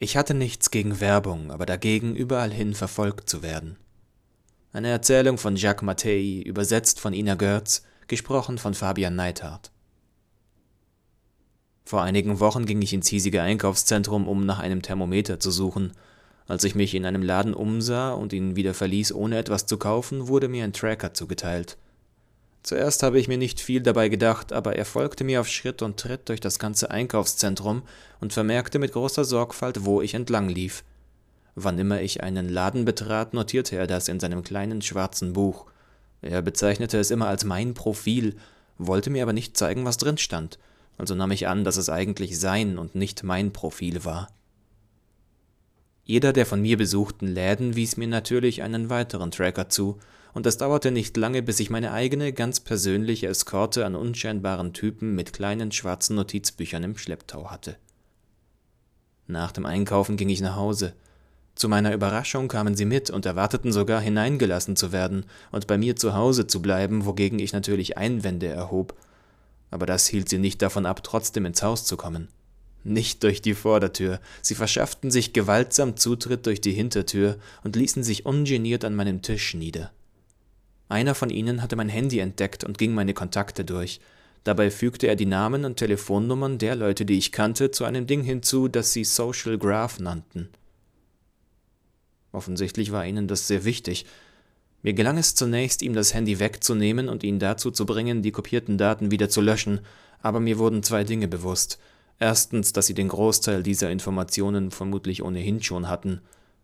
Ich hatte nichts gegen Werbung, aber dagegen, überall hin verfolgt zu werden. Eine Erzählung von Jacques Mattei, übersetzt von Ina Görz, gesprochen von Fabian Neithardt. Vor einigen Wochen ging ich ins hiesige Einkaufszentrum, um nach einem Thermometer zu suchen. Als ich mich in einem Laden umsah und ihn wieder verließ, ohne etwas zu kaufen, wurde mir ein Tracker zugeteilt. Zuerst habe ich mir nicht viel dabei gedacht, aber er folgte mir auf Schritt und Tritt durch das ganze Einkaufszentrum und vermerkte mit großer Sorgfalt, wo ich entlang lief. Wann immer ich einen Laden betrat, notierte er das in seinem kleinen schwarzen Buch. Er bezeichnete es immer als mein Profil, wollte mir aber nicht zeigen, was drin stand, also nahm ich an, dass es eigentlich sein und nicht mein Profil war. Jeder der von mir besuchten Läden wies mir natürlich einen weiteren Tracker zu, und es dauerte nicht lange, bis ich meine eigene, ganz persönliche Eskorte an unscheinbaren Typen mit kleinen schwarzen Notizbüchern im Schlepptau hatte. Nach dem Einkaufen ging ich nach Hause. Zu meiner Überraschung kamen sie mit und erwarteten sogar hineingelassen zu werden und bei mir zu Hause zu bleiben, wogegen ich natürlich Einwände erhob, aber das hielt sie nicht davon ab, trotzdem ins Haus zu kommen. Nicht durch die Vordertür, sie verschafften sich gewaltsam Zutritt durch die Hintertür und ließen sich ungeniert an meinem Tisch nieder. Einer von ihnen hatte mein Handy entdeckt und ging meine Kontakte durch. Dabei fügte er die Namen und Telefonnummern der Leute, die ich kannte, zu einem Ding hinzu, das sie Social Graph nannten. Offensichtlich war ihnen das sehr wichtig. Mir gelang es zunächst, ihm das Handy wegzunehmen und ihn dazu zu bringen, die kopierten Daten wieder zu löschen, aber mir wurden zwei Dinge bewusst. Erstens, dass sie den Großteil dieser Informationen vermutlich ohnehin schon hatten,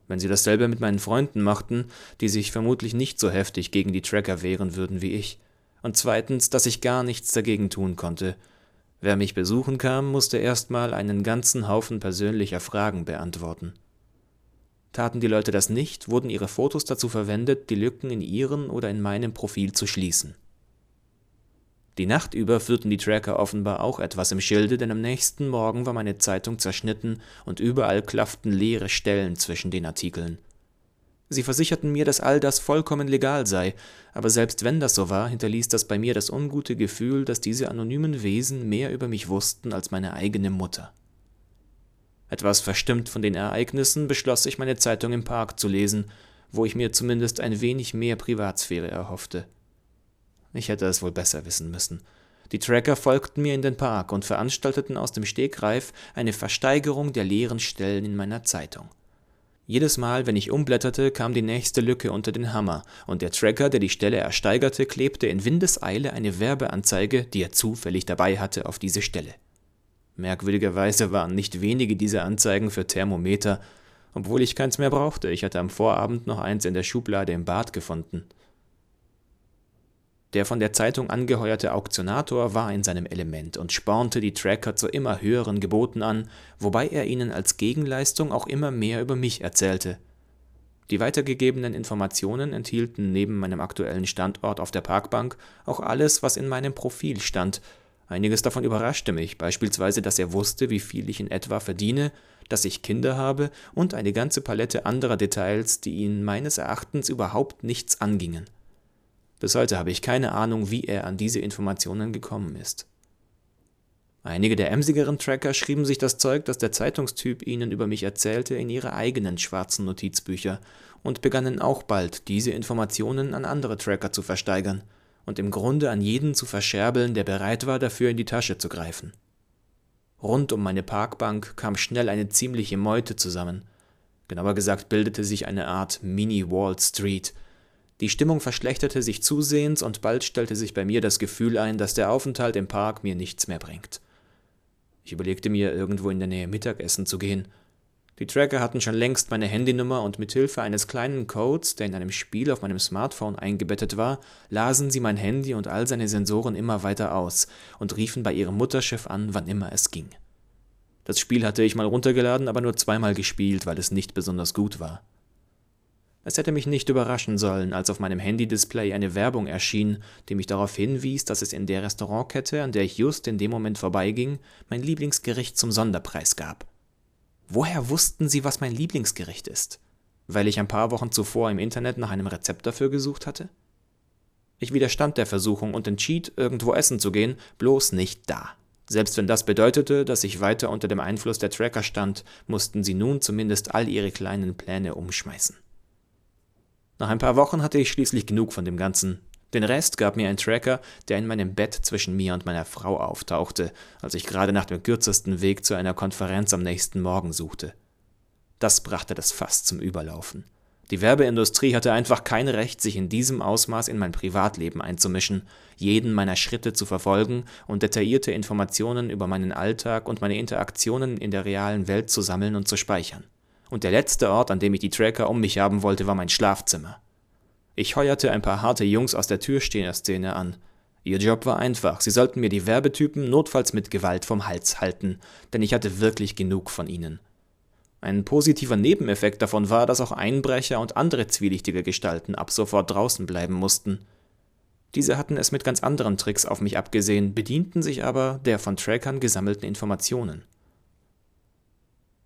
wenn sie dasselbe mit meinen Freunden machten, die sich vermutlich nicht so heftig gegen die Tracker wehren würden wie ich. Und zweitens, dass ich gar nichts dagegen tun konnte. Wer mich besuchen kam, musste erstmal einen ganzen Haufen persönlicher Fragen beantworten. Taten die Leute das nicht, wurden ihre Fotos dazu verwendet, die Lücken in ihren oder in meinem Profil zu schließen. Die Nacht über führten die Tracker offenbar auch etwas im Schilde, denn am nächsten Morgen war meine Zeitung zerschnitten und überall klafften leere Stellen zwischen den Artikeln. Sie versicherten mir, dass all das vollkommen legal sei, aber selbst wenn das so war, hinterließ das bei mir das ungute Gefühl, dass diese anonymen Wesen mehr über mich wussten als meine eigene Mutter. Etwas verstimmt von den Ereignissen beschloss ich, meine Zeitung im Park zu lesen, wo ich mir zumindest ein wenig mehr Privatsphäre erhoffte. Ich hätte es wohl besser wissen müssen. Die Tracker folgten mir in den Park und veranstalteten aus dem Stegreif eine Versteigerung der leeren Stellen in meiner Zeitung. Jedes Mal, wenn ich umblätterte, kam die nächste Lücke unter den Hammer, und der Tracker, der die Stelle ersteigerte, klebte in Windeseile eine Werbeanzeige, die er zufällig dabei hatte, auf diese Stelle. Merkwürdigerweise waren nicht wenige dieser Anzeigen für Thermometer, obwohl ich keins mehr brauchte, ich hatte am Vorabend noch eins in der Schublade im Bad gefunden. Der von der Zeitung angeheuerte Auktionator war in seinem Element und spornte die Tracker zu immer höheren Geboten an, wobei er ihnen als Gegenleistung auch immer mehr über mich erzählte. Die weitergegebenen Informationen enthielten neben meinem aktuellen Standort auf der Parkbank auch alles, was in meinem Profil stand. Einiges davon überraschte mich, beispielsweise, dass er wusste, wie viel ich in etwa verdiene, dass ich Kinder habe und eine ganze Palette anderer Details, die ihn meines Erachtens überhaupt nichts angingen. Bis heute habe ich keine Ahnung, wie er an diese Informationen gekommen ist. Einige der emsigeren Tracker schrieben sich das Zeug, das der Zeitungstyp ihnen über mich erzählte, in ihre eigenen schwarzen Notizbücher und begannen auch bald, diese Informationen an andere Tracker zu versteigern und im Grunde an jeden zu verscherbeln, der bereit war, dafür in die Tasche zu greifen. Rund um meine Parkbank kam schnell eine ziemliche Meute zusammen. Genauer gesagt bildete sich eine Art Mini-Wall Street, die Stimmung verschlechterte sich zusehends und bald stellte sich bei mir das Gefühl ein, dass der Aufenthalt im Park mir nichts mehr bringt. Ich überlegte mir, irgendwo in der Nähe Mittagessen zu gehen. Die Tracker hatten schon längst meine Handynummer und mit Hilfe eines kleinen Codes, der in einem Spiel auf meinem Smartphone eingebettet war, lasen sie mein Handy und all seine Sensoren immer weiter aus und riefen bei ihrem Mutterschiff an, wann immer es ging. Das Spiel hatte ich mal runtergeladen, aber nur zweimal gespielt, weil es nicht besonders gut war. Es hätte mich nicht überraschen sollen, als auf meinem Handy-Display eine Werbung erschien, die mich darauf hinwies, dass es in der Restaurantkette, an der ich just in dem Moment vorbeiging, mein Lieblingsgericht zum Sonderpreis gab. Woher wussten sie, was mein Lieblingsgericht ist? Weil ich ein paar Wochen zuvor im Internet nach einem Rezept dafür gesucht hatte? Ich widerstand der Versuchung und entschied, irgendwo essen zu gehen, bloß nicht da. Selbst wenn das bedeutete, dass ich weiter unter dem Einfluss der Tracker stand, mussten sie nun zumindest all ihre kleinen Pläne umschmeißen. Nach ein paar Wochen hatte ich schließlich genug von dem Ganzen. Den Rest gab mir ein Tracker, der in meinem Bett zwischen mir und meiner Frau auftauchte, als ich gerade nach dem kürzesten Weg zu einer Konferenz am nächsten Morgen suchte. Das brachte das Fass zum Überlaufen. Die Werbeindustrie hatte einfach kein Recht, sich in diesem Ausmaß in mein Privatleben einzumischen, jeden meiner Schritte zu verfolgen und detaillierte Informationen über meinen Alltag und meine Interaktionen in der realen Welt zu sammeln und zu speichern. Und der letzte Ort, an dem ich die Tracker um mich haben wollte, war mein Schlafzimmer. Ich heuerte ein paar harte Jungs aus der Türsteher-Szene an. Ihr Job war einfach, sie sollten mir die Werbetypen notfalls mit Gewalt vom Hals halten, denn ich hatte wirklich genug von ihnen. Ein positiver Nebeneffekt davon war, dass auch Einbrecher und andere zwielichtige Gestalten ab sofort draußen bleiben mussten. Diese hatten es mit ganz anderen Tricks auf mich abgesehen, bedienten sich aber der von Trackern gesammelten Informationen.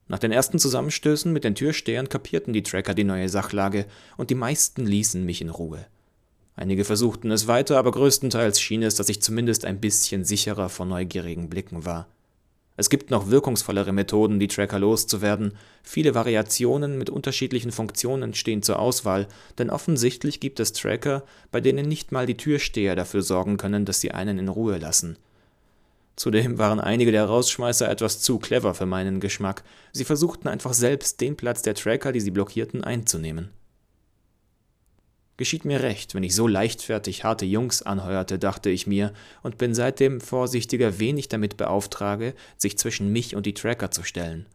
Nach den ersten Zusammenstößen mit den Türstehern kapierten die Tracker die neue Sachlage und die meisten ließen mich in Ruhe. Einige versuchten es weiter, aber größtenteils schien es, dass ich zumindest ein bisschen sicherer vor neugierigen Blicken war. Es gibt noch wirkungsvollere Methoden, die Tracker loszuwerden. Viele Variationen mit unterschiedlichen Funktionen stehen zur Auswahl, denn offensichtlich gibt es Tracker, bei denen nicht mal die Türsteher dafür sorgen können, dass sie einen in Ruhe lassen. Zudem waren einige der Rausschmeißer etwas zu clever für meinen Geschmack. Sie versuchten einfach selbst den Platz der Tracker, die sie blockierten, einzunehmen. Geschieht mir recht, wenn ich so leichtfertig harte Jungs anheuerte, dachte ich mir, und bin seitdem vorsichtiger, wen ich damit beauftrage, sich zwischen mich und die Tracker zu stellen.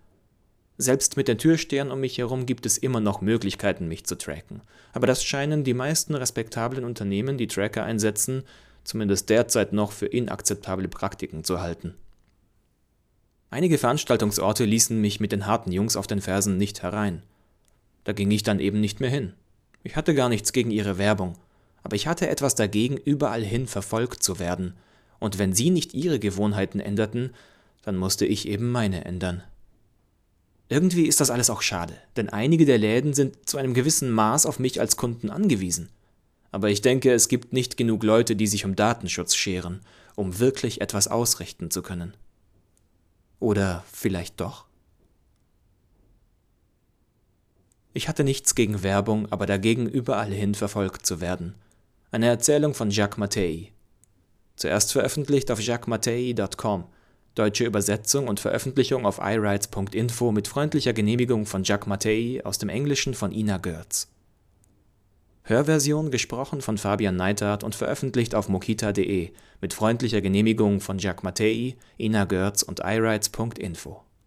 Selbst mit den Türstehern um mich herum gibt es immer noch Möglichkeiten, mich zu tracken. Aber das scheinen die meisten respektablen Unternehmen, die Tracker einsetzen, zumindest derzeit noch für inakzeptable Praktiken zu halten. Einige Veranstaltungsorte ließen mich mit den harten Jungs auf den Fersen nicht herein. Da ging ich dann eben nicht mehr hin. Ich hatte gar nichts gegen ihre Werbung, aber ich hatte etwas dagegen, überall hin verfolgt zu werden, und wenn sie nicht ihre Gewohnheiten änderten, dann musste ich eben meine ändern. Irgendwie ist das alles auch schade, denn einige der Läden sind zu einem gewissen Maß auf mich als Kunden angewiesen. Aber ich denke, es gibt nicht genug Leute, die sich um Datenschutz scheren, um wirklich etwas ausrichten zu können. Oder vielleicht doch? Ich hatte nichts gegen Werbung, aber dagegen überall hin verfolgt zu werden. Eine Erzählung von Jacques Mattei. Zuerst veröffentlicht auf jacquesmattei.com. Deutsche Übersetzung und Veröffentlichung auf iRights.info mit freundlicher Genehmigung von Jacques Mattei aus dem Englischen von Ina Görz. Hörversion gesprochen von Fabian Neithardt und veröffentlicht auf mokita.de mit freundlicher Genehmigung von Jacques Mattei, Ina Görz und iRights.info.